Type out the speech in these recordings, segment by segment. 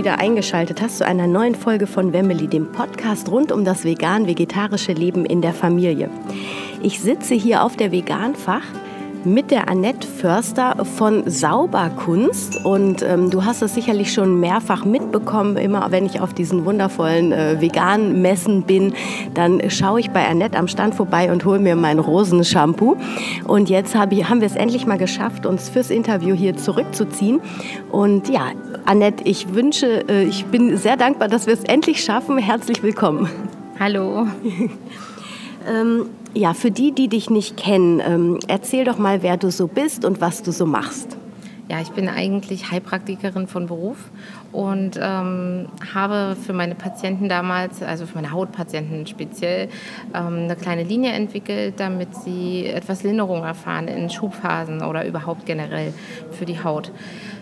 wieder eingeschaltet hast zu einer neuen Folge von Wemmeli, dem Podcast rund um das vegan-vegetarische Leben in der Familie. Ich sitze hier auf der Veganfach mit der Annette Förster von Sauberkunst. Und ähm, du hast es sicherlich schon mehrfach mitbekommen. Immer wenn ich auf diesen wundervollen äh, veganen Messen bin, dann schaue ich bei Annette am Stand vorbei und hole mir mein Rosenshampoo. Und jetzt hab ich, haben wir es endlich mal geschafft, uns fürs Interview hier zurückzuziehen. Und ja, Annette, ich wünsche, äh, ich bin sehr dankbar, dass wir es endlich schaffen. Herzlich willkommen. Hallo. ähm, ja, für die, die dich nicht kennen, ähm, erzähl doch mal, wer du so bist und was du so machst. Ja, ich bin eigentlich Heilpraktikerin von Beruf und ähm, habe für meine Patienten damals, also für meine Hautpatienten speziell, ähm, eine kleine Linie entwickelt, damit sie etwas Linderung erfahren in Schubphasen oder überhaupt generell für die Haut.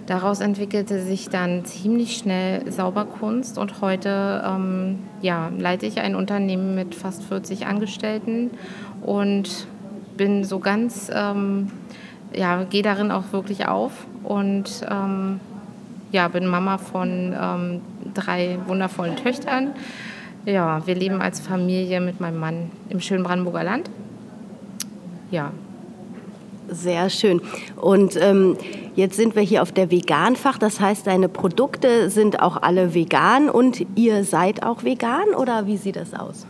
Daraus entwickelte sich dann ziemlich schnell Sauberkunst und heute ähm, ja, leite ich ein Unternehmen mit fast 40 Angestellten und bin so ganz, ähm, ja, gehe darin auch wirklich auf und ähm, ja, bin Mama von ähm, drei wundervollen Töchtern. Ja, wir leben als Familie mit meinem Mann im schönen Brandenburger Land. Ja. Sehr schön. Und ähm, Jetzt sind wir hier auf der Veganfach, das heißt, deine Produkte sind auch alle vegan und ihr seid auch vegan oder wie sieht das aus?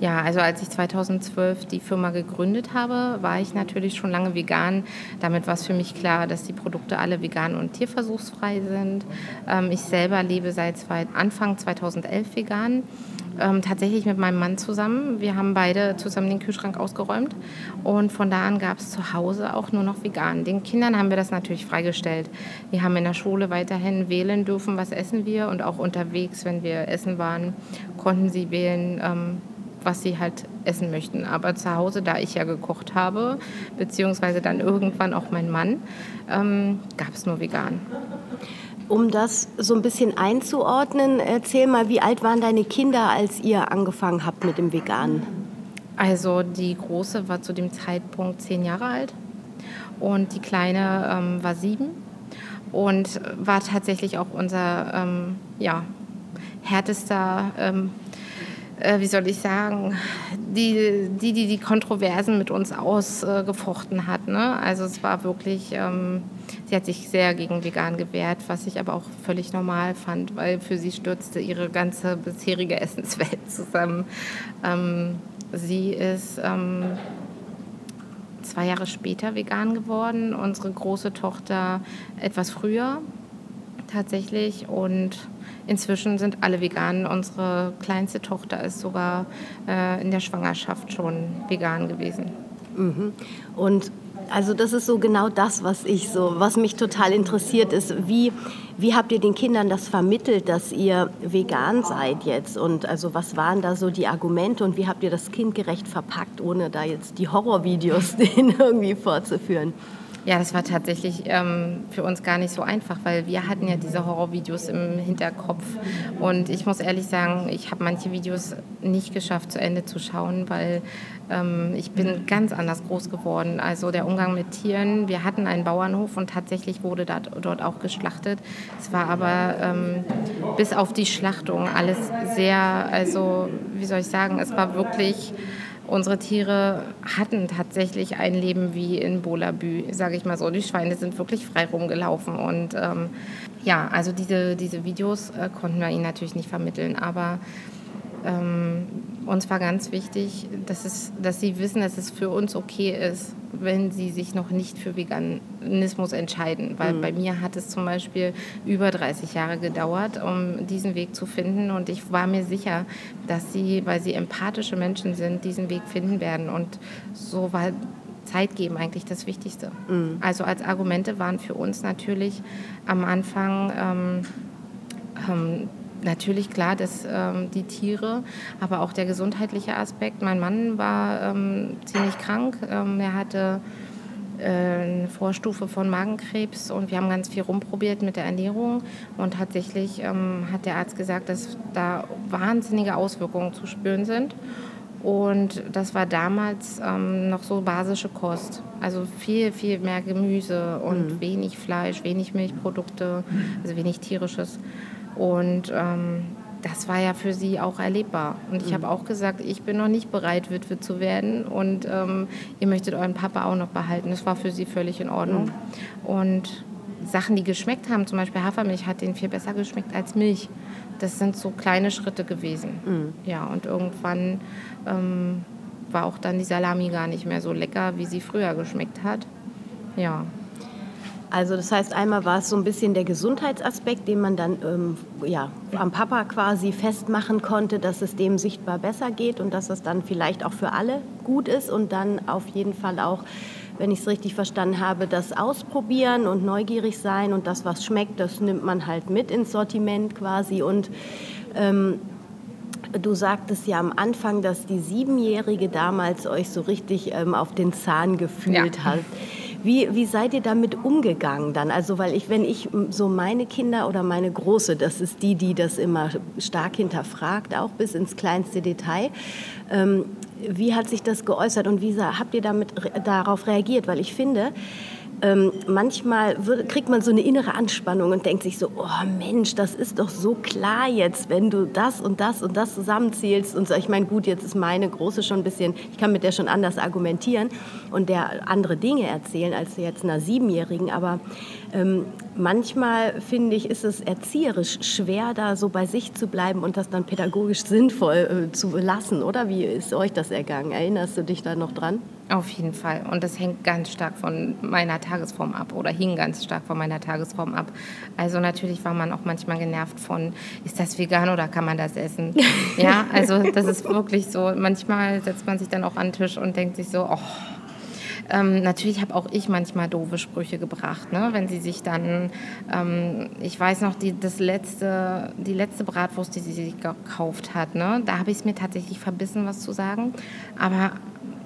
Ja, also als ich 2012 die Firma gegründet habe, war ich natürlich schon lange vegan. Damit war es für mich klar, dass die Produkte alle vegan und tierversuchsfrei sind. Ähm, ich selber lebe seit Anfang 2011 vegan ähm, tatsächlich mit meinem Mann zusammen. Wir haben beide zusammen den Kühlschrank ausgeräumt und von da an gab es zu Hause auch nur noch vegan. Den Kindern haben wir das natürlich freigestellt. Wir haben in der Schule weiterhin wählen dürfen, was essen wir und auch unterwegs, wenn wir essen waren, konnten sie wählen, ähm, was sie halt essen möchten. Aber zu Hause, da ich ja gekocht habe, beziehungsweise dann irgendwann auch mein Mann, ähm, gab es nur vegan. Um das so ein bisschen einzuordnen, erzähl mal, wie alt waren deine Kinder, als ihr angefangen habt mit dem Veganen? Also die Große war zu dem Zeitpunkt zehn Jahre alt und die Kleine ähm, war sieben und war tatsächlich auch unser ähm, ja, härtester ähm, äh, wie soll ich sagen, die, die, die die Kontroversen mit uns ausgefochten hat. Ne? Also es war wirklich, ähm, sie hat sich sehr gegen vegan gewehrt, was ich aber auch völlig normal fand, weil für sie stürzte ihre ganze bisherige Essenswelt zusammen. Ähm, sie ist ähm, zwei Jahre später vegan geworden, unsere große Tochter etwas früher tatsächlich und Inzwischen sind alle vegan. Unsere kleinste Tochter ist sogar äh, in der Schwangerschaft schon vegan gewesen. Mhm. Und also das ist so genau das, was ich so, was mich total interessiert ist. Wie, wie habt ihr den Kindern das vermittelt, dass ihr vegan seid jetzt? Und also was waren da so die Argumente und wie habt ihr das kindgerecht verpackt, ohne da jetzt die Horrorvideos irgendwie vorzuführen? Ja, das war tatsächlich ähm, für uns gar nicht so einfach, weil wir hatten ja diese Horrorvideos im Hinterkopf. Und ich muss ehrlich sagen, ich habe manche Videos nicht geschafft, zu Ende zu schauen, weil ähm, ich bin ganz anders groß geworden. Also der Umgang mit Tieren. Wir hatten einen Bauernhof und tatsächlich wurde dort auch geschlachtet. Es war aber ähm, bis auf die Schlachtung alles sehr, also wie soll ich sagen, es war wirklich unsere Tiere hatten tatsächlich ein Leben wie in Bolabü, sage ich mal so. Die Schweine sind wirklich frei rumgelaufen und ähm, ja, also diese, diese Videos äh, konnten wir ihnen natürlich nicht vermitteln, aber ähm, uns war ganz wichtig, dass, es, dass sie wissen, dass es für uns okay ist, wenn sie sich noch nicht für Veganismus entscheiden. Weil mhm. bei mir hat es zum Beispiel über 30 Jahre gedauert, um diesen Weg zu finden. Und ich war mir sicher, dass sie, weil sie empathische Menschen sind, diesen Weg finden werden. Und so war Zeit geben eigentlich das Wichtigste. Mhm. Also als Argumente waren für uns natürlich am Anfang ähm, ähm, natürlich klar, dass ähm, die Tiere, aber auch der gesundheitliche Aspekt. Mein Mann war ähm, ziemlich krank. Ähm, er hatte äh, eine Vorstufe von Magenkrebs und wir haben ganz viel rumprobiert mit der Ernährung und tatsächlich ähm, hat der Arzt gesagt, dass da wahnsinnige Auswirkungen zu spüren sind. Und das war damals ähm, noch so basische Kost. Also viel, viel mehr Gemüse und mhm. wenig Fleisch, wenig Milchprodukte, also wenig tierisches. Und ähm, das war ja für sie auch erlebbar. Und ich mhm. habe auch gesagt, ich bin noch nicht bereit, Witwe zu werden und ähm, ihr möchtet euren Papa auch noch behalten. Das war für sie völlig in Ordnung. Mhm. Und Sachen, die geschmeckt haben, zum Beispiel Hafermilch, hat denen viel besser geschmeckt als Milch das sind so kleine Schritte gewesen. Mhm. Ja, und irgendwann ähm, war auch dann die Salami gar nicht mehr so lecker, wie sie früher geschmeckt hat. Ja. Also das heißt, einmal war es so ein bisschen der Gesundheitsaspekt, den man dann ähm, ja, am Papa quasi festmachen konnte, dass es dem sichtbar besser geht und dass es dann vielleicht auch für alle gut ist und dann auf jeden Fall auch wenn ich es richtig verstanden habe, das ausprobieren und neugierig sein und das, was schmeckt, das nimmt man halt mit ins Sortiment quasi. Und ähm, du sagtest ja am Anfang, dass die Siebenjährige damals euch so richtig ähm, auf den Zahn gefühlt ja. hat. Wie, wie seid ihr damit umgegangen dann? Also, weil ich, wenn ich so meine Kinder oder meine Große, das ist die, die das immer stark hinterfragt, auch bis ins kleinste Detail, ähm, wie hat sich das geäußert und wie habt ihr damit, darauf reagiert? Weil ich finde, ähm, manchmal wird, kriegt man so eine innere Anspannung und denkt sich so, oh Mensch, das ist doch so klar jetzt, wenn du das und das und das zusammenzählst und so. Ich meine, gut, jetzt ist meine Große schon ein bisschen, ich kann mit der schon anders argumentieren und der andere Dinge erzählen als jetzt einer Siebenjährigen, aber ähm, manchmal finde ich, ist es erzieherisch schwer, da so bei sich zu bleiben und das dann pädagogisch sinnvoll äh, zu lassen, oder? Wie ist euch das ergangen? Erinnerst du dich da noch dran? Auf jeden Fall. Und das hängt ganz stark von meiner Tagesform ab oder hing ganz stark von meiner Tagesform ab. Also natürlich war man auch manchmal genervt von, ist das vegan oder kann man das essen? ja, also das ist wirklich so. Manchmal setzt man sich dann auch an den Tisch und denkt sich so, oh, ähm, natürlich habe auch ich manchmal doofe Sprüche gebracht, ne? wenn sie sich dann, ähm, ich weiß noch, die, das letzte, die letzte Bratwurst, die sie sich gekauft hat, ne? da habe ich es mir tatsächlich verbissen, was zu sagen. Aber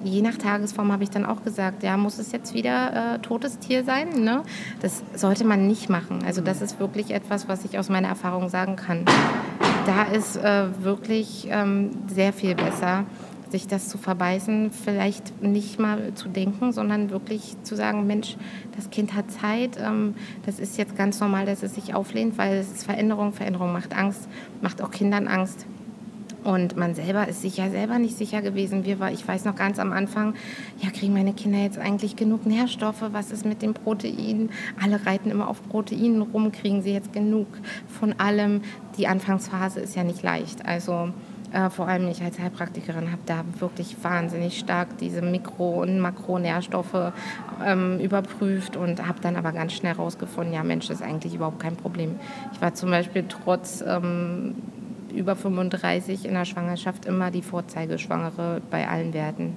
je nach Tagesform habe ich dann auch gesagt, ja, muss es jetzt wieder äh, totes Tier sein? Ne? Das sollte man nicht machen. Also das ist wirklich etwas, was ich aus meiner Erfahrung sagen kann. Da ist äh, wirklich ähm, sehr viel besser, sich das zu verbeißen, vielleicht nicht mal zu denken, sondern wirklich zu sagen, Mensch, das Kind hat Zeit, ähm, das ist jetzt ganz normal, dass es sich auflehnt, weil es ist Veränderung, Veränderung macht Angst, macht auch Kindern Angst. Und man selber ist sich ja selber nicht sicher gewesen. Wir war, ich weiß noch ganz am Anfang, ja, kriegen meine Kinder jetzt eigentlich genug Nährstoffe? Was ist mit den Proteinen? Alle reiten immer auf Proteinen rum. Kriegen sie jetzt genug von allem? Die Anfangsphase ist ja nicht leicht. Also äh, vor allem ich als Heilpraktikerin habe da wirklich wahnsinnig stark diese Mikro- und Makronährstoffe ähm, überprüft und habe dann aber ganz schnell herausgefunden, ja Mensch, das ist eigentlich überhaupt kein Problem. Ich war zum Beispiel trotz ähm, über 35 in der Schwangerschaft immer die Vorzeigeschwangere bei allen Werten.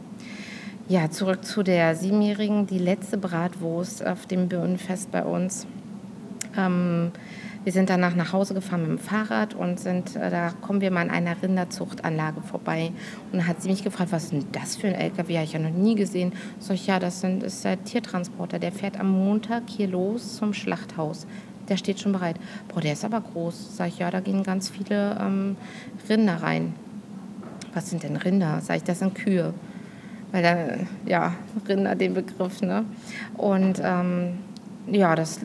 Ja, zurück zu der Siebenjährigen, die letzte Bratwurst auf dem Birnenfest bei uns. Ähm, wir sind danach nach Hause gefahren mit dem Fahrrad und sind, äh, da kommen wir mal an einer Rinderzuchtanlage vorbei. Und dann hat sie mich gefragt, was ist denn das für ein LKW? Habe ich ja noch nie gesehen. Sag ich, ja, das sind, ist der Tiertransporter. Der fährt am Montag hier los zum Schlachthaus der steht schon bereit. Boah, der ist aber groß. Sag ich, ja, da gehen ganz viele ähm, Rinder rein. Was sind denn Rinder? Sag ich, das sind Kühe. Weil da, ja, Rinder, den Begriff, ne? Und ähm, ja, das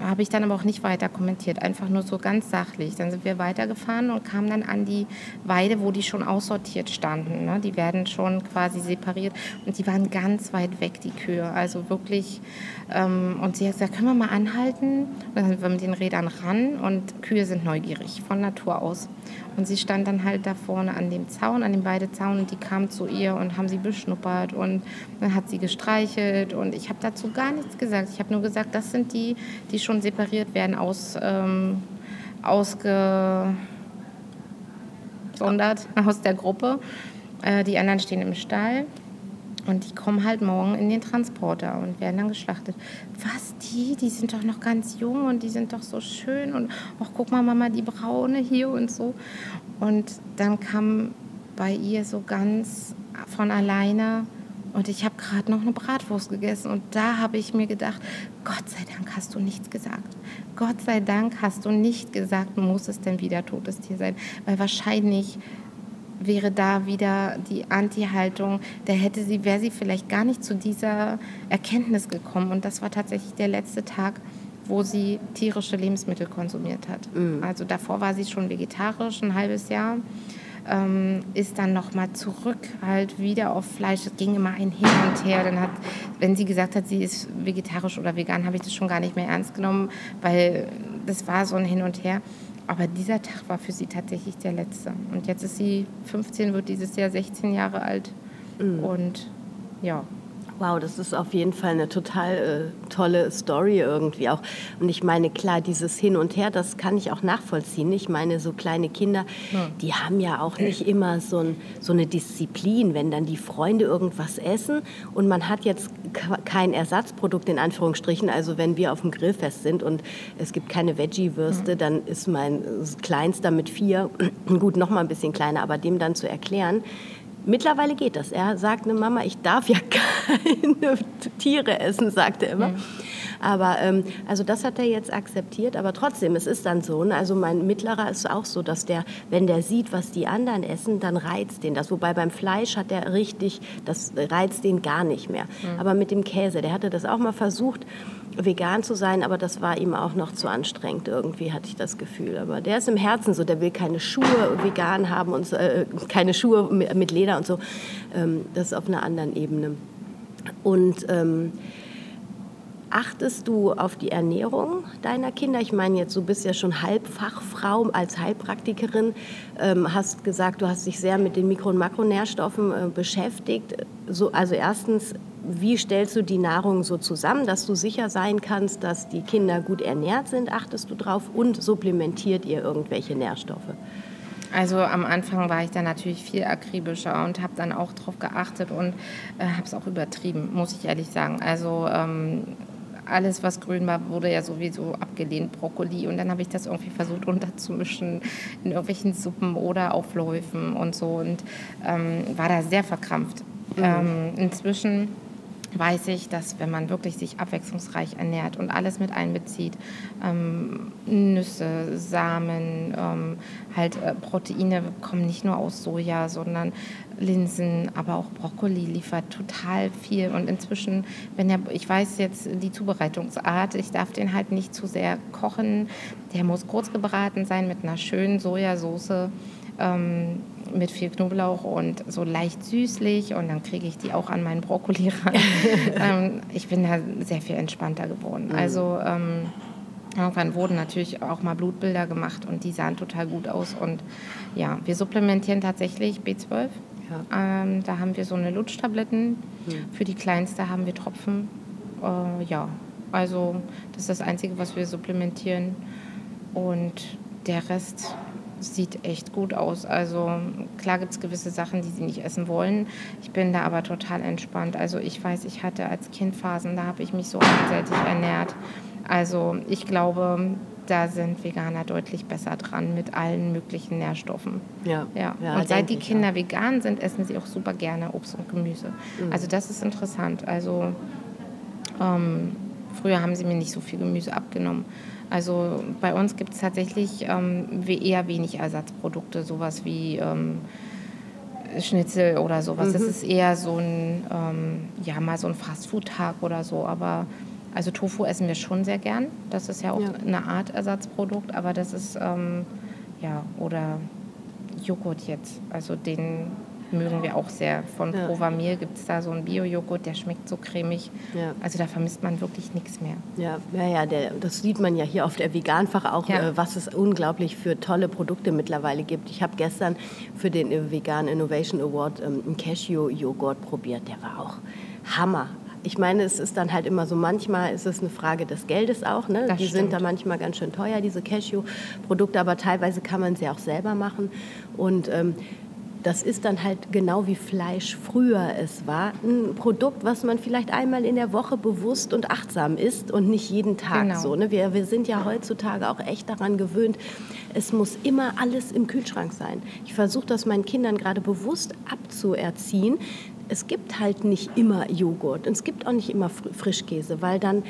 habe ich dann aber auch nicht weiter kommentiert, einfach nur so ganz sachlich. Dann sind wir weitergefahren und kamen dann an die Weide, wo die schon aussortiert standen. Ne? Die werden schon quasi separiert und die waren ganz weit weg, die Kühe. Also wirklich, ähm, und sie hat gesagt, können wir mal anhalten? Und dann sind wir mit den Rädern ran und Kühe sind neugierig von Natur aus. Und sie stand dann halt da vorne an dem Zaun, an dem Weidezaun und die kamen zu ihr und haben sie beschnuppert und dann hat sie gestreichelt und ich habe dazu gar nichts gesagt. Ich habe nur gesagt, das sind die, die schon separiert werden, aus, ähm, ausgesondert aus der Gruppe. Äh, die anderen stehen im Stall. Und die kommen halt morgen in den Transporter und werden dann geschlachtet. Was, die? Die sind doch noch ganz jung und die sind doch so schön. Und ach, guck mal, Mama, die braune hier und so. Und dann kam bei ihr so ganz von alleine, und ich habe gerade noch eine Bratwurst gegessen. Und da habe ich mir gedacht, Gott sei Dank hast du nichts gesagt. Gott sei Dank hast du nicht gesagt, muss es denn wieder totes Tier sein. Weil wahrscheinlich wäre da wieder die Anti-Haltung, da hätte sie, wäre sie vielleicht gar nicht zu dieser Erkenntnis gekommen. Und das war tatsächlich der letzte Tag, wo sie tierische Lebensmittel konsumiert hat. Mhm. Also davor war sie schon vegetarisch, ein halbes Jahr. Ähm, ist dann nochmal zurück halt wieder auf Fleisch. Es ging immer ein Hin und Her. Dann hat, wenn sie gesagt hat, sie ist vegetarisch oder vegan, habe ich das schon gar nicht mehr ernst genommen, weil das war so ein Hin und Her. Aber dieser Tag war für sie tatsächlich der letzte. Und jetzt ist sie 15, wird dieses Jahr 16 Jahre alt. Mhm. Und ja, Wow, das ist auf jeden Fall eine total äh, tolle Story irgendwie auch. Und ich meine, klar, dieses Hin und Her, das kann ich auch nachvollziehen. Ich meine, so kleine Kinder, ja. die haben ja auch nicht immer so, ein, so eine Disziplin, wenn dann die Freunde irgendwas essen und man hat jetzt kein Ersatzprodukt in Anführungsstrichen. Also wenn wir auf dem Grillfest sind und es gibt keine Veggie-Würste, mhm. dann ist mein Kleinster mit vier, gut, noch mal ein bisschen kleiner, aber dem dann zu erklären, Mittlerweile geht das. Er sagt eine Mama, ich darf ja keine Tiere essen, sagt er immer. Mhm. Aber ähm, also das hat er jetzt akzeptiert, aber trotzdem, es ist dann so. Ne? Also mein Mittlerer ist auch so, dass der, wenn der sieht, was die anderen essen, dann reizt den das. Wobei beim Fleisch hat er richtig, das reizt den gar nicht mehr. Mhm. Aber mit dem Käse, der hatte das auch mal versucht vegan zu sein, aber das war ihm auch noch zu anstrengend. Irgendwie hatte ich das Gefühl. Aber der ist im Herzen so, der will keine Schuhe vegan haben und äh, keine Schuhe mit, Leder und so. Ähm, das ist auf einer anderen Ebene. Und ähm, achtest du auf die Ernährung deiner Kinder? Ich meine, jetzt du bist ja schon Halbfachfrau als Heilpraktikerin, ähm, hast gesagt, du hast dich sehr mit den Mikro- und Makronährstoffen äh, beschäftigt. So, also erstens wie stellst du die Nahrung so zusammen, dass du sicher sein kannst, dass die Kinder gut ernährt sind? Achtest du drauf und supplementiert ihr irgendwelche Nährstoffe? Also am Anfang war ich da natürlich viel akribischer und habe dann auch darauf geachtet und äh, habe es auch übertrieben, muss ich ehrlich sagen. Also ähm, alles, was grün war, wurde ja sowieso abgelehnt, Brokkoli. Und dann habe ich das irgendwie versucht unterzumischen in irgendwelchen Suppen oder Aufläufen und so und ähm, war da sehr verkrampft. Mhm. Ähm, inzwischen weiß ich, dass wenn man wirklich sich abwechslungsreich ernährt und alles mit einbezieht, ähm, Nüsse, Samen, ähm, halt äh, Proteine kommen nicht nur aus Soja, sondern Linsen, aber auch Brokkoli liefert total viel. Und inzwischen, wenn der, ich weiß jetzt die Zubereitungsart, ich darf den halt nicht zu sehr kochen. Der muss kurz gebraten sein mit einer schönen Sojasauce. Ähm, mit viel Knoblauch und so leicht süßlich und dann kriege ich die auch an meinen Brokkoli ran. ähm, ich bin da sehr viel entspannter geworden. Mhm. Also ähm, irgendwann wurden natürlich auch mal Blutbilder gemacht und die sahen total gut aus und ja, wir supplementieren tatsächlich B12. Ja. Ähm, da haben wir so eine Lutschtabletten. Mhm. Für die Kleinste haben wir Tropfen. Äh, ja, also das ist das Einzige, was wir supplementieren. Und der Rest sieht echt gut aus. Also klar gibt es gewisse Sachen, die sie nicht essen wollen. Ich bin da aber total entspannt. Also ich weiß, ich hatte als Kind Phasen, da habe ich mich so einseitig ernährt. Also ich glaube, da sind Veganer deutlich besser dran mit allen möglichen Nährstoffen. Ja. ja. ja und seit die Kinder ja. vegan sind, essen sie auch super gerne Obst und Gemüse. Mhm. Also das ist interessant. Also ähm, früher haben sie mir nicht so viel Gemüse abgenommen. Also bei uns gibt es tatsächlich ähm, eher wenig Ersatzprodukte, sowas wie ähm, Schnitzel oder sowas. Mhm. Das ist eher so ein, ähm, ja, mal so ein Fastfood-Tag oder so. Aber also Tofu essen wir schon sehr gern. Das ist ja auch ja. eine Art Ersatzprodukt, aber das ist, ähm, ja, oder Joghurt jetzt. Also den mögen wir auch sehr. Von ja. Provamil gibt es da so einen Bio-Joghurt, der schmeckt so cremig. Ja. Also da vermisst man wirklich nichts mehr. Ja, ja, ja der, das sieht man ja hier auf der Veganfach auch, ja. äh, was es unglaublich für tolle Produkte mittlerweile gibt. Ich habe gestern für den äh, Vegan Innovation Award ähm, einen Cashew-Joghurt probiert. Der war auch Hammer ich meine, es ist dann halt immer so, manchmal ist es eine Frage des Geldes auch. Ne? Die stimmt. sind da manchmal ganz schön teuer, diese Cashew-Produkte, aber teilweise kann man sie auch selber machen. Und ähm, das ist dann halt genau wie Fleisch früher es war. Ein Produkt, was man vielleicht einmal in der Woche bewusst und achtsam isst und nicht jeden Tag genau. so. Ne? Wir, wir sind ja heutzutage auch echt daran gewöhnt, es muss immer alles im Kühlschrank sein. Ich versuche das meinen Kindern gerade bewusst abzuerziehen. Es gibt halt nicht immer Joghurt und es gibt auch nicht immer Frischkäse, weil dann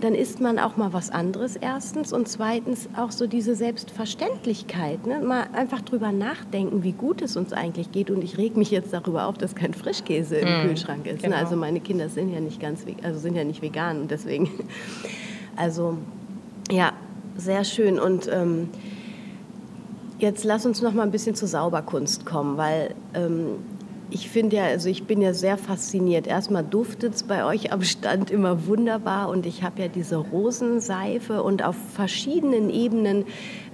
dann isst man auch mal was anderes erstens und zweitens auch so diese Selbstverständlichkeit. Ne? Mal einfach drüber nachdenken, wie gut es uns eigentlich geht. Und ich reg mich jetzt darüber auf, dass kein Frischkäse im mm, Kühlschrank ist. Ne? Genau. Also meine Kinder sind ja nicht ganz, also sind ja nicht vegan und deswegen, also ja, sehr schön. Und ähm, jetzt lass uns noch mal ein bisschen zur Sauberkunst kommen, weil ähm, ich finde ja, also ich bin ja sehr fasziniert. Erstmal duftet es bei euch am Stand immer wunderbar und ich habe ja diese Rosenseife und auf verschiedenen Ebenen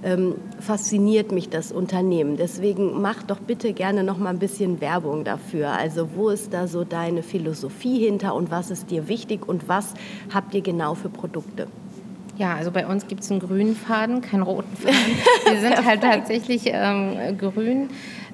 ähm, fasziniert mich das Unternehmen. Deswegen mach doch bitte gerne noch mal ein bisschen Werbung dafür. Also wo ist da so deine Philosophie hinter und was ist dir wichtig und was habt ihr genau für Produkte? Ja, also bei uns gibt es einen grünen Faden, keinen roten Faden. Wir sind halt tatsächlich ähm, grün.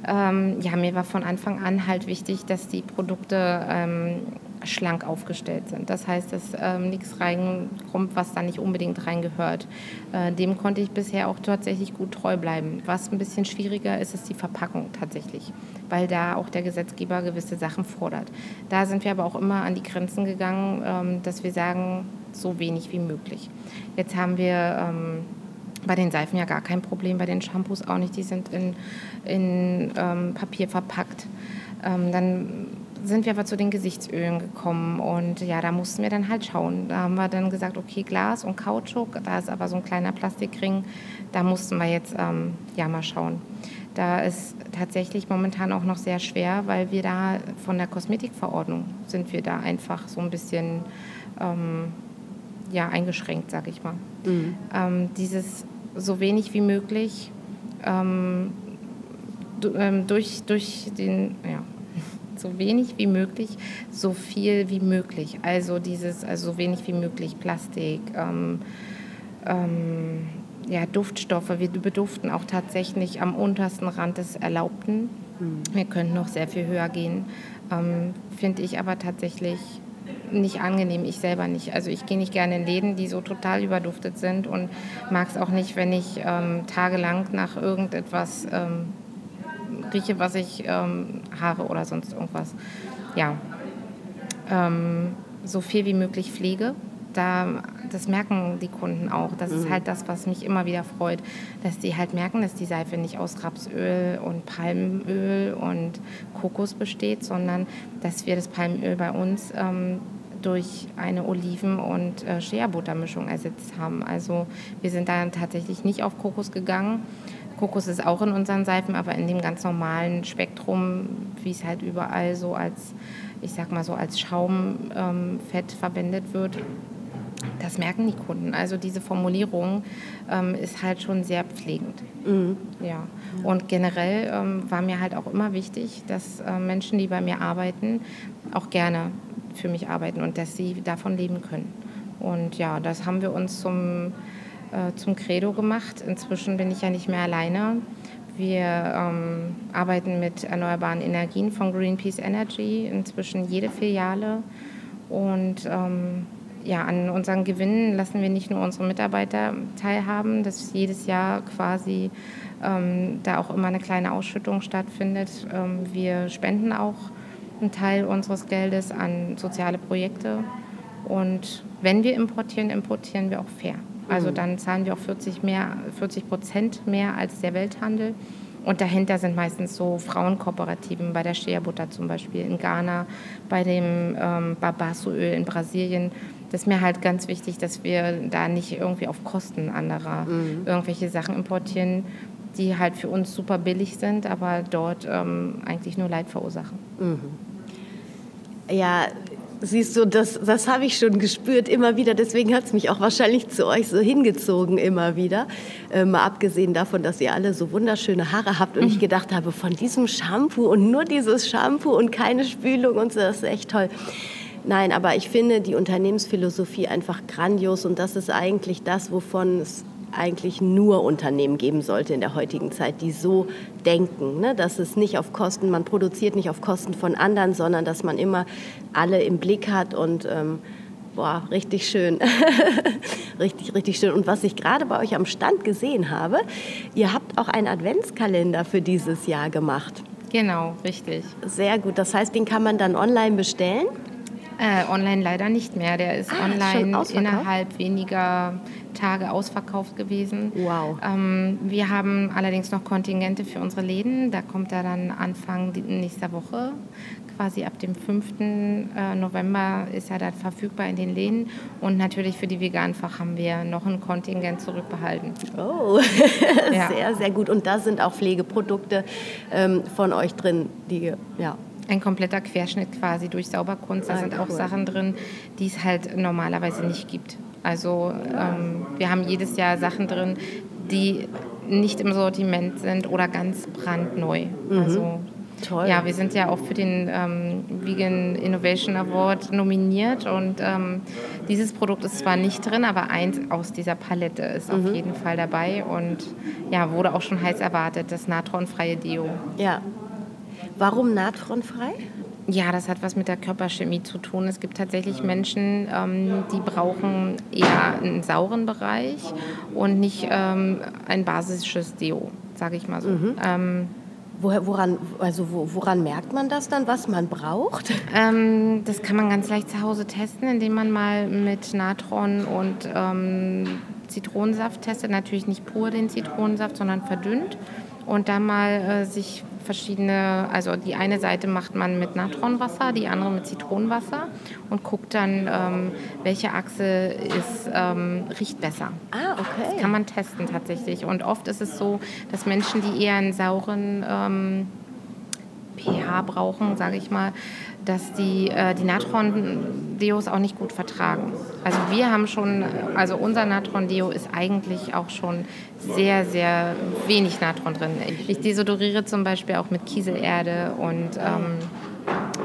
Ähm, ja, mir war von Anfang an halt wichtig, dass die Produkte ähm, schlank aufgestellt sind. Das heißt, dass ähm, nichts reinkommt, was da nicht unbedingt reingehört. Äh, dem konnte ich bisher auch tatsächlich gut treu bleiben. Was ein bisschen schwieriger ist, ist die Verpackung tatsächlich, weil da auch der Gesetzgeber gewisse Sachen fordert. Da sind wir aber auch immer an die Grenzen gegangen, ähm, dass wir sagen, so wenig wie möglich. Jetzt haben wir ähm, bei den Seifen ja gar kein Problem, bei den Shampoos auch nicht. Die sind in, in ähm, Papier verpackt. Ähm, dann sind wir aber zu den Gesichtsölen gekommen und ja, da mussten wir dann halt schauen. Da haben wir dann gesagt, okay, Glas und Kautschuk, da ist aber so ein kleiner Plastikring, da mussten wir jetzt ähm, ja mal schauen. Da ist tatsächlich momentan auch noch sehr schwer, weil wir da von der Kosmetikverordnung sind wir da einfach so ein bisschen ähm, ja, eingeschränkt, sag ich mal. Mhm. Ähm, dieses so wenig wie möglich ähm, durch, durch den, ja, so wenig wie möglich, so viel wie möglich. Also dieses, also so wenig wie möglich Plastik, ähm, ähm, ja, Duftstoffe. Wir beduften auch tatsächlich am untersten Rand des Erlaubten. Mhm. Wir könnten noch sehr viel höher gehen. Ähm, Finde ich aber tatsächlich nicht angenehm, ich selber nicht. Also ich gehe nicht gerne in Läden, die so total überduftet sind und mag es auch nicht, wenn ich ähm, tagelang nach irgendetwas ähm, rieche, was ich ähm, Haare oder sonst irgendwas. Ja, ähm, so viel wie möglich Pflege. Da, das merken die Kunden auch. Das mhm. ist halt das, was mich immer wieder freut, dass die halt merken, dass die Seife nicht aus Rapsöl und Palmöl und Kokos besteht, sondern dass wir das Palmöl bei uns ähm, durch eine Oliven- und äh, Shea-Buttermischung ersetzt haben. Also wir sind da tatsächlich nicht auf Kokos gegangen, Kokos ist auch in unseren Seifen, aber in dem ganz normalen Spektrum, wie es halt überall so als, ich sag mal so als Schaumfett ähm, verwendet wird. Das merken die Kunden. Also diese Formulierung ähm, ist halt schon sehr pflegend. Mhm. Ja. Und generell ähm, war mir halt auch immer wichtig, dass äh, Menschen, die bei mir arbeiten, auch gerne für mich arbeiten und dass sie davon leben können. Und ja, das haben wir uns zum äh, zum Credo gemacht. Inzwischen bin ich ja nicht mehr alleine. Wir ähm, arbeiten mit erneuerbaren Energien von Greenpeace Energy, inzwischen jede Filiale. Und ähm, ja, an unseren Gewinnen lassen wir nicht nur unsere Mitarbeiter teilhaben, dass jedes Jahr quasi ähm, da auch immer eine kleine Ausschüttung stattfindet. Ähm, wir spenden auch einen Teil unseres Geldes an soziale Projekte. Und wenn wir importieren, importieren wir auch fair. Also mhm. dann zahlen wir auch 40, mehr, 40 Prozent mehr als der Welthandel. Und dahinter sind meistens so Frauenkooperativen, bei der Shea-Butter zum Beispiel in Ghana, bei dem ähm, Babasso-Öl in Brasilien. Das ist mir halt ganz wichtig, dass wir da nicht irgendwie auf Kosten anderer mhm. irgendwelche Sachen importieren, die halt für uns super billig sind, aber dort ähm, eigentlich nur Leid verursachen. Mhm. Ja, Siehst du, das, das habe ich schon gespürt immer wieder. Deswegen hat es mich auch wahrscheinlich zu euch so hingezogen immer wieder. Äh, mal abgesehen davon, dass ihr alle so wunderschöne Haare habt und ich mhm. gedacht habe, von diesem Shampoo und nur dieses Shampoo und keine Spülung und so, das ist echt toll. Nein, aber ich finde die Unternehmensphilosophie einfach grandios und das ist eigentlich das, wovon es eigentlich nur Unternehmen geben sollte in der heutigen Zeit, die so denken, ne? dass es nicht auf Kosten, man produziert nicht auf Kosten von anderen, sondern dass man immer alle im Blick hat und ähm, boah, richtig schön. richtig, richtig schön. Und was ich gerade bei euch am Stand gesehen habe, ihr habt auch einen Adventskalender für dieses Jahr gemacht. Genau, richtig. Sehr gut. Das heißt, den kann man dann online bestellen? Äh, online leider nicht mehr. Der ist ah, online innerhalb weniger Tage ausverkauft gewesen. Wow. Ähm, wir haben allerdings noch Kontingente für unsere Läden. Da kommt er dann Anfang nächster Woche. Quasi ab dem 5. Äh, November ist er dann verfügbar in den Läden. Und natürlich für die Veganfach haben wir noch ein Kontingent zurückbehalten. Oh, ja. sehr, sehr gut. Und da sind auch Pflegeprodukte ähm, von euch drin, die ja, ein kompletter Querschnitt quasi durch Sauberkunst. Da ah, sind auch. Sachen drin, die es halt normalerweise nicht gibt. Also ähm, wir haben jedes Jahr Sachen drin, die nicht im Sortiment sind oder ganz brandneu. Mhm. Also Toll. Ja, wir sind ja auch für den ähm, Vegan Innovation Award nominiert und ähm, dieses Produkt ist zwar nicht drin, aber eins aus dieser Palette ist mhm. auf jeden Fall dabei und ja, wurde auch schon heiß erwartet, das natronfreie Deo. Ja, Warum natronfrei? Ja, das hat was mit der Körperchemie zu tun. Es gibt tatsächlich Menschen, ähm, die brauchen eher einen sauren Bereich und nicht ähm, ein basisches Deo, sage ich mal so. Mhm. Ähm, woran, also woran merkt man das dann, was man braucht? Ähm, das kann man ganz leicht zu Hause testen, indem man mal mit Natron und ähm, Zitronensaft testet. Natürlich nicht pur den Zitronensaft, sondern verdünnt. Und dann mal äh, sich verschiedene, also die eine Seite macht man mit Natronwasser, die andere mit Zitronenwasser und guckt dann, ähm, welche Achse ist, ähm, riecht besser. Ah, okay. Das kann man testen tatsächlich. Und oft ist es so, dass Menschen, die eher einen sauren ähm, pH brauchen, sage ich mal, dass die äh, die Natron-Deos auch nicht gut vertragen. Also wir haben schon, also unser Natron-Deo ist eigentlich auch schon sehr, sehr wenig Natron drin. Ich desodoriere zum Beispiel auch mit Kieselerde und ähm,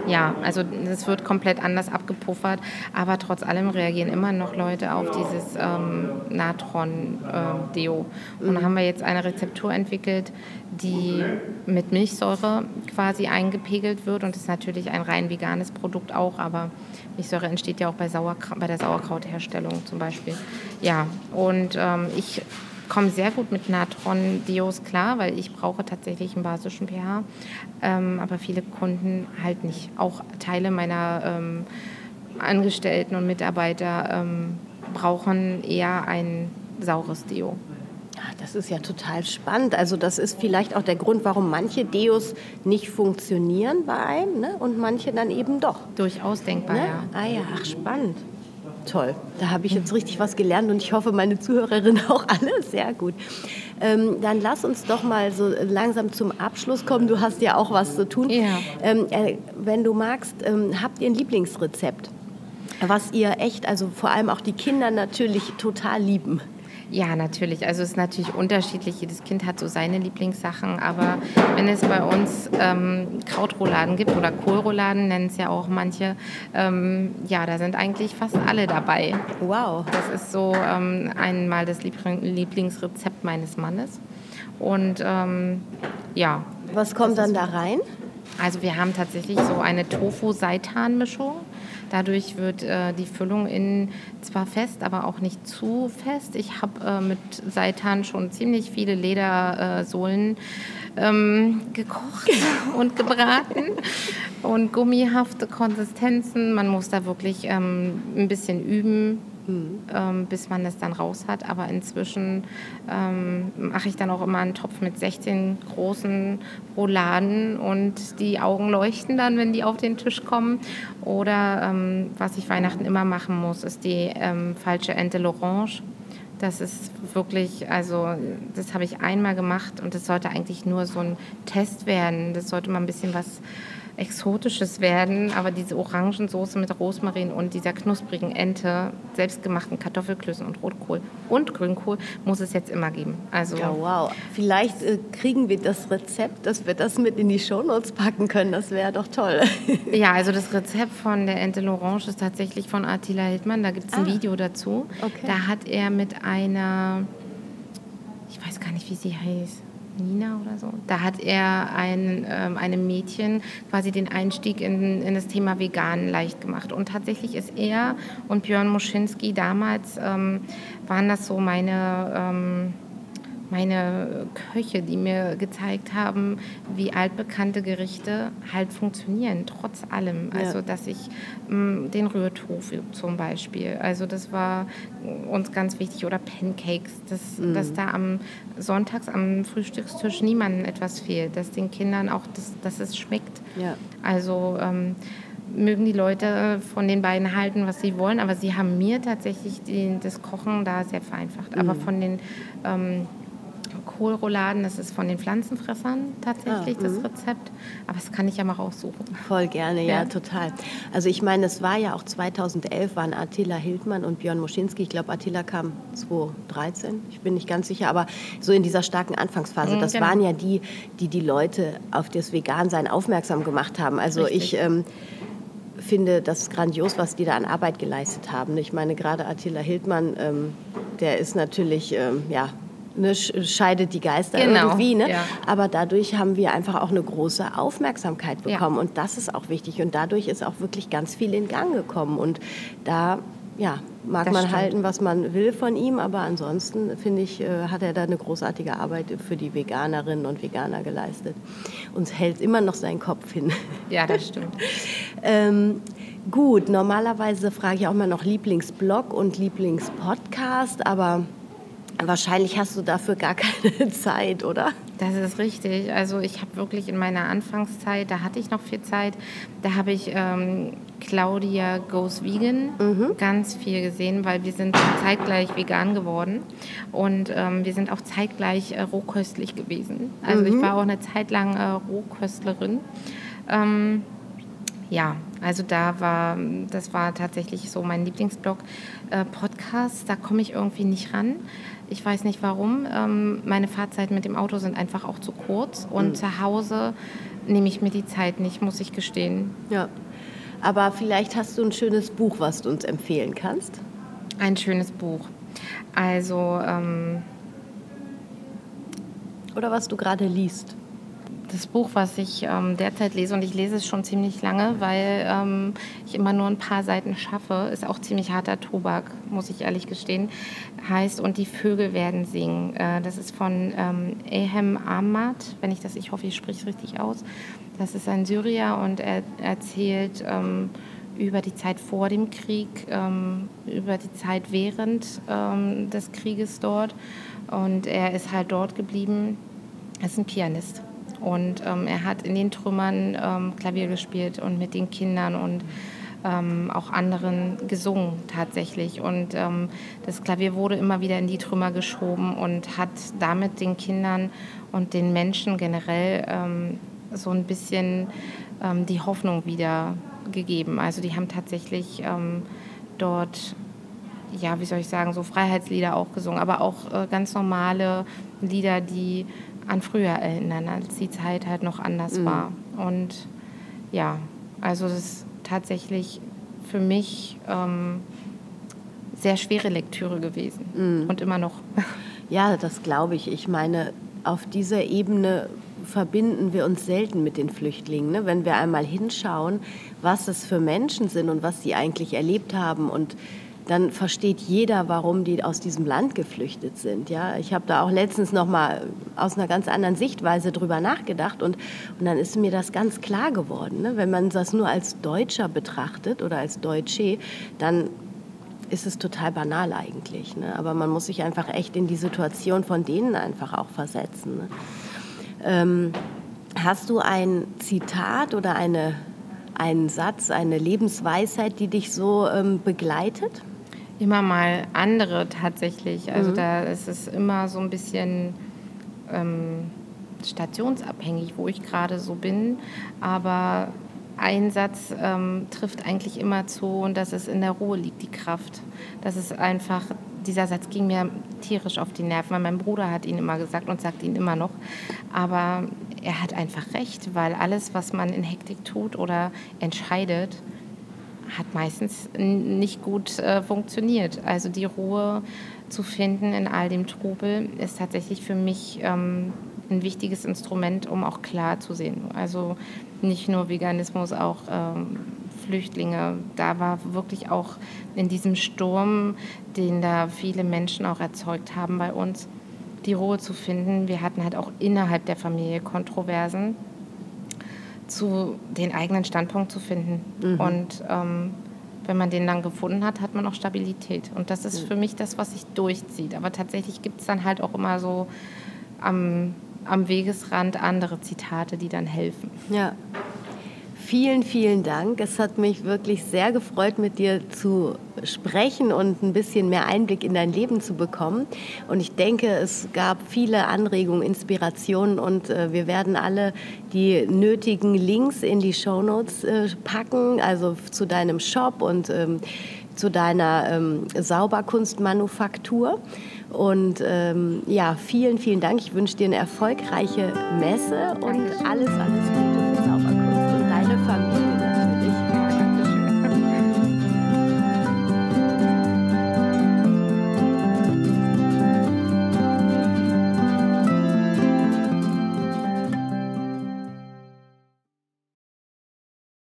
ja, also es wird komplett anders abgepuffert, aber trotz allem reagieren immer noch Leute auf dieses ähm, Natron-Deo. Äh, und da haben wir jetzt eine Rezeptur entwickelt, die mit Milchsäure quasi eingepegelt wird und das ist natürlich ein rein veganes Produkt auch, aber Milchsäure entsteht ja auch bei, Sauerkraut, bei der Sauerkrautherstellung zum Beispiel. Ja, und ähm, ich komme sehr gut mit Natron-Deos klar, weil ich brauche tatsächlich einen basischen pH. Ähm, aber viele Kunden halt nicht. Auch Teile meiner ähm, Angestellten und Mitarbeiter ähm, brauchen eher ein saures Deo. Das ist ja total spannend. Also das ist vielleicht auch der Grund, warum manche Deos nicht funktionieren bei einem ne? und manche dann eben doch. Durchaus denkbar, ne? ja. Ah ja, ach spannend. Toll, da habe ich jetzt richtig was gelernt und ich hoffe, meine Zuhörerinnen auch alle. Sehr gut. Ähm, dann lass uns doch mal so langsam zum Abschluss kommen. Du hast ja auch was zu tun. Ja. Ähm, äh, wenn du magst, ähm, habt ihr ein Lieblingsrezept? Was ihr echt, also vor allem auch die Kinder natürlich total lieben. Ja, natürlich. Also es ist natürlich unterschiedlich. Jedes Kind hat so seine Lieblingssachen. Aber wenn es bei uns ähm, Krautrouladen gibt oder Kohlrouladen, nennen es ja auch manche, ähm, ja, da sind eigentlich fast alle dabei. Wow. Das ist so ähm, einmal das Lieblingsrezept meines Mannes. Und ähm, ja. Was kommt dann da rein? Also wir haben tatsächlich so eine Tofu-Seitan-Mischung. Dadurch wird äh, die Füllung innen zwar fest, aber auch nicht zu fest. Ich habe äh, mit Seitan schon ziemlich viele Ledersohlen ähm, gekocht und gebraten und gummihafte Konsistenzen. Man muss da wirklich ähm, ein bisschen üben mhm. ähm, bis man es dann raus hat. Aber inzwischen ähm, mache ich dann auch immer einen Topf mit 16 großen Rouladen und die Augen leuchten dann, wenn die auf den Tisch kommen. Oder ähm, was ich Weihnachten immer machen muss, ist die ähm, falsche Ente l'Orange. Das ist wirklich, also das habe ich einmal gemacht und das sollte eigentlich nur so ein Test werden. Das sollte mal ein bisschen was Exotisches werden, aber diese Orangensoße mit Rosmarin und dieser knusprigen Ente, selbstgemachten Kartoffelklößen und Rotkohl und Grünkohl muss es jetzt immer geben. Also ja, wow. Vielleicht äh, kriegen wir das Rezept, dass wir das mit in die Shownotes packen können. Das wäre doch toll. ja, also das Rezept von der Ente l'Orange ist tatsächlich von Attila Hildmann. Da gibt es ein ah. Video dazu. Okay. Da hat er mit einer, ich weiß gar nicht, wie sie heißt Nina oder so. Da hat er ein, ähm, einem Mädchen quasi den Einstieg in, in das Thema Vegan leicht gemacht. Und tatsächlich ist er und Björn Moschinski damals, ähm, waren das so meine... Meine Köche, die mir gezeigt haben, wie altbekannte Gerichte halt funktionieren, trotz allem. Ja. Also, dass ich mh, mm, den Rührtofu zum Beispiel, also das war uns ganz wichtig, oder Pancakes, dass, mhm. dass da am Sonntags am Frühstückstisch niemandem etwas fehlt, dass den Kindern auch, das, dass es schmeckt. Ja. Also, ähm, mögen die Leute von den beiden halten, was sie wollen, aber sie haben mir tatsächlich die, das Kochen da sehr vereinfacht. Mhm. Aber von den ähm, Kohlrouladen, das ist von den Pflanzenfressern tatsächlich ah, das mhm. Rezept. Aber das kann ich ja mal raussuchen. Voll gerne, ja, ja, total. Also ich meine, es war ja auch 2011, waren Attila Hildmann und Björn Moschinski. Ich glaube, Attila kam 2013, ich bin nicht ganz sicher, aber so in dieser starken Anfangsphase. Mhm, das genau. waren ja die, die die Leute auf das Vegansein aufmerksam gemacht haben. Also Richtig. ich... Ähm, finde das grandios, was die da an Arbeit geleistet haben. Ich meine, gerade Attila Hildmann, ähm, der ist natürlich, ähm, ja, ne, scheidet die Geister genau, irgendwie. Ne? Ja. Aber dadurch haben wir einfach auch eine große Aufmerksamkeit bekommen. Ja. Und das ist auch wichtig. Und dadurch ist auch wirklich ganz viel in Gang gekommen. Und da ja, mag das man stimmt. halten, was man will von ihm, aber ansonsten finde ich, äh, hat er da eine großartige Arbeit für die Veganerinnen und Veganer geleistet. Und hält immer noch seinen Kopf hin. Ja, das stimmt. ähm, gut, normalerweise frage ich auch mal noch Lieblingsblog und Lieblingspodcast, aber Wahrscheinlich hast du dafür gar keine Zeit, oder? Das ist richtig. Also ich habe wirklich in meiner Anfangszeit, da hatte ich noch viel Zeit, da habe ich ähm, Claudia Goes Vegan mhm. ganz viel gesehen, weil wir sind zeitgleich vegan geworden und ähm, wir sind auch zeitgleich äh, rohköstlich gewesen. Also mhm. ich war auch eine Zeit lang äh, Rohköstlerin. Ähm, ja, also da war, das war tatsächlich so mein Lieblingsblog. Äh, Podcast, da komme ich irgendwie nicht ran. Ich weiß nicht warum. Ähm, meine Fahrzeiten mit dem Auto sind einfach auch zu kurz. Und mhm. zu Hause nehme ich mir die Zeit nicht, muss ich gestehen. Ja. Aber vielleicht hast du ein schönes Buch, was du uns empfehlen kannst. Ein schönes Buch. Also. Ähm, Oder was du gerade liest das Buch, was ich ähm, derzeit lese, und ich lese es schon ziemlich lange, weil ähm, ich immer nur ein paar Seiten schaffe, ist auch ziemlich harter Tobak, muss ich ehrlich gestehen, heißt Und die Vögel werden singen. Äh, das ist von ähm, Ehem Ahmad, wenn ich das, ich hoffe, ich spreche es richtig aus. Das ist ein Syrier und er erzählt ähm, über die Zeit vor dem Krieg, ähm, über die Zeit während ähm, des Krieges dort. Und er ist halt dort geblieben. Er ist ein Pianist. Und ähm, er hat in den Trümmern ähm, Klavier gespielt und mit den Kindern und ähm, auch anderen gesungen tatsächlich. Und ähm, das Klavier wurde immer wieder in die Trümmer geschoben und hat damit den Kindern und den Menschen generell ähm, so ein bisschen ähm, die Hoffnung wieder gegeben. Also die haben tatsächlich dort ja, wie soll ich sagen, so Freiheitslieder auch gesungen, aber auch äh, ganz normale Lieder, die an früher erinnern, als die Zeit halt noch anders mhm. war. Und ja, also das ist tatsächlich für mich ähm, sehr schwere Lektüre gewesen mhm. und immer noch. Ja, das glaube ich. Ich meine, auf dieser Ebene verbinden wir uns selten mit den Flüchtlingen. Ne? Wenn wir einmal hinschauen, was es für Menschen sind und was sie eigentlich erlebt haben und dann versteht jeder, warum die aus diesem Land geflüchtet sind. Ja, ich habe da auch letztens noch mal aus einer ganz anderen Sichtweise drüber nachgedacht und, und dann ist mir das ganz klar geworden. Ne? Wenn man das nur als Deutscher betrachtet oder als Deutsche, dann ist es total banal eigentlich. Ne? Aber man muss sich einfach echt in die Situation von denen einfach auch versetzen. Ne? Ähm, hast du ein Zitat oder eine, einen Satz, eine Lebensweisheit, die dich so ähm, begleitet? Immer mal andere tatsächlich. Also mhm. da ist es immer so ein bisschen ähm, stationsabhängig, wo ich gerade so bin. Aber ein Satz ähm, trifft eigentlich immer zu und das ist in der Ruhe liegt die Kraft. Das ist einfach, dieser Satz ging mir tierisch auf die Nerven, weil mein Bruder hat ihn immer gesagt und sagt ihn immer noch. Aber er hat einfach recht, weil alles, was man in Hektik tut oder entscheidet, hat meistens nicht gut äh, funktioniert. Also die Ruhe zu finden in all dem Trubel ist tatsächlich für mich ähm, ein wichtiges Instrument, um auch klar zu sehen. Also nicht nur Veganismus, auch ähm, Flüchtlinge. Da war wirklich auch in diesem Sturm, den da viele Menschen auch erzeugt haben bei uns, die Ruhe zu finden. Wir hatten halt auch innerhalb der Familie Kontroversen, zu den eigenen Standpunkt zu finden. Mhm. Und ähm, wenn man den dann gefunden hat, hat man auch Stabilität. Und das ist für mich das, was sich durchzieht. Aber tatsächlich gibt es dann halt auch immer so am, am Wegesrand andere Zitate, die dann helfen. Ja. Vielen, vielen Dank. Es hat mich wirklich sehr gefreut, mit dir zu sprechen und ein bisschen mehr Einblick in dein Leben zu bekommen. Und ich denke, es gab viele Anregungen, Inspirationen und äh, wir werden alle die nötigen Links in die Shownotes äh, packen, also zu deinem Shop und ähm, zu deiner ähm, Sauberkunstmanufaktur. Und ähm, ja, vielen, vielen Dank. Ich wünsche dir eine erfolgreiche Messe und alles, alles Gute.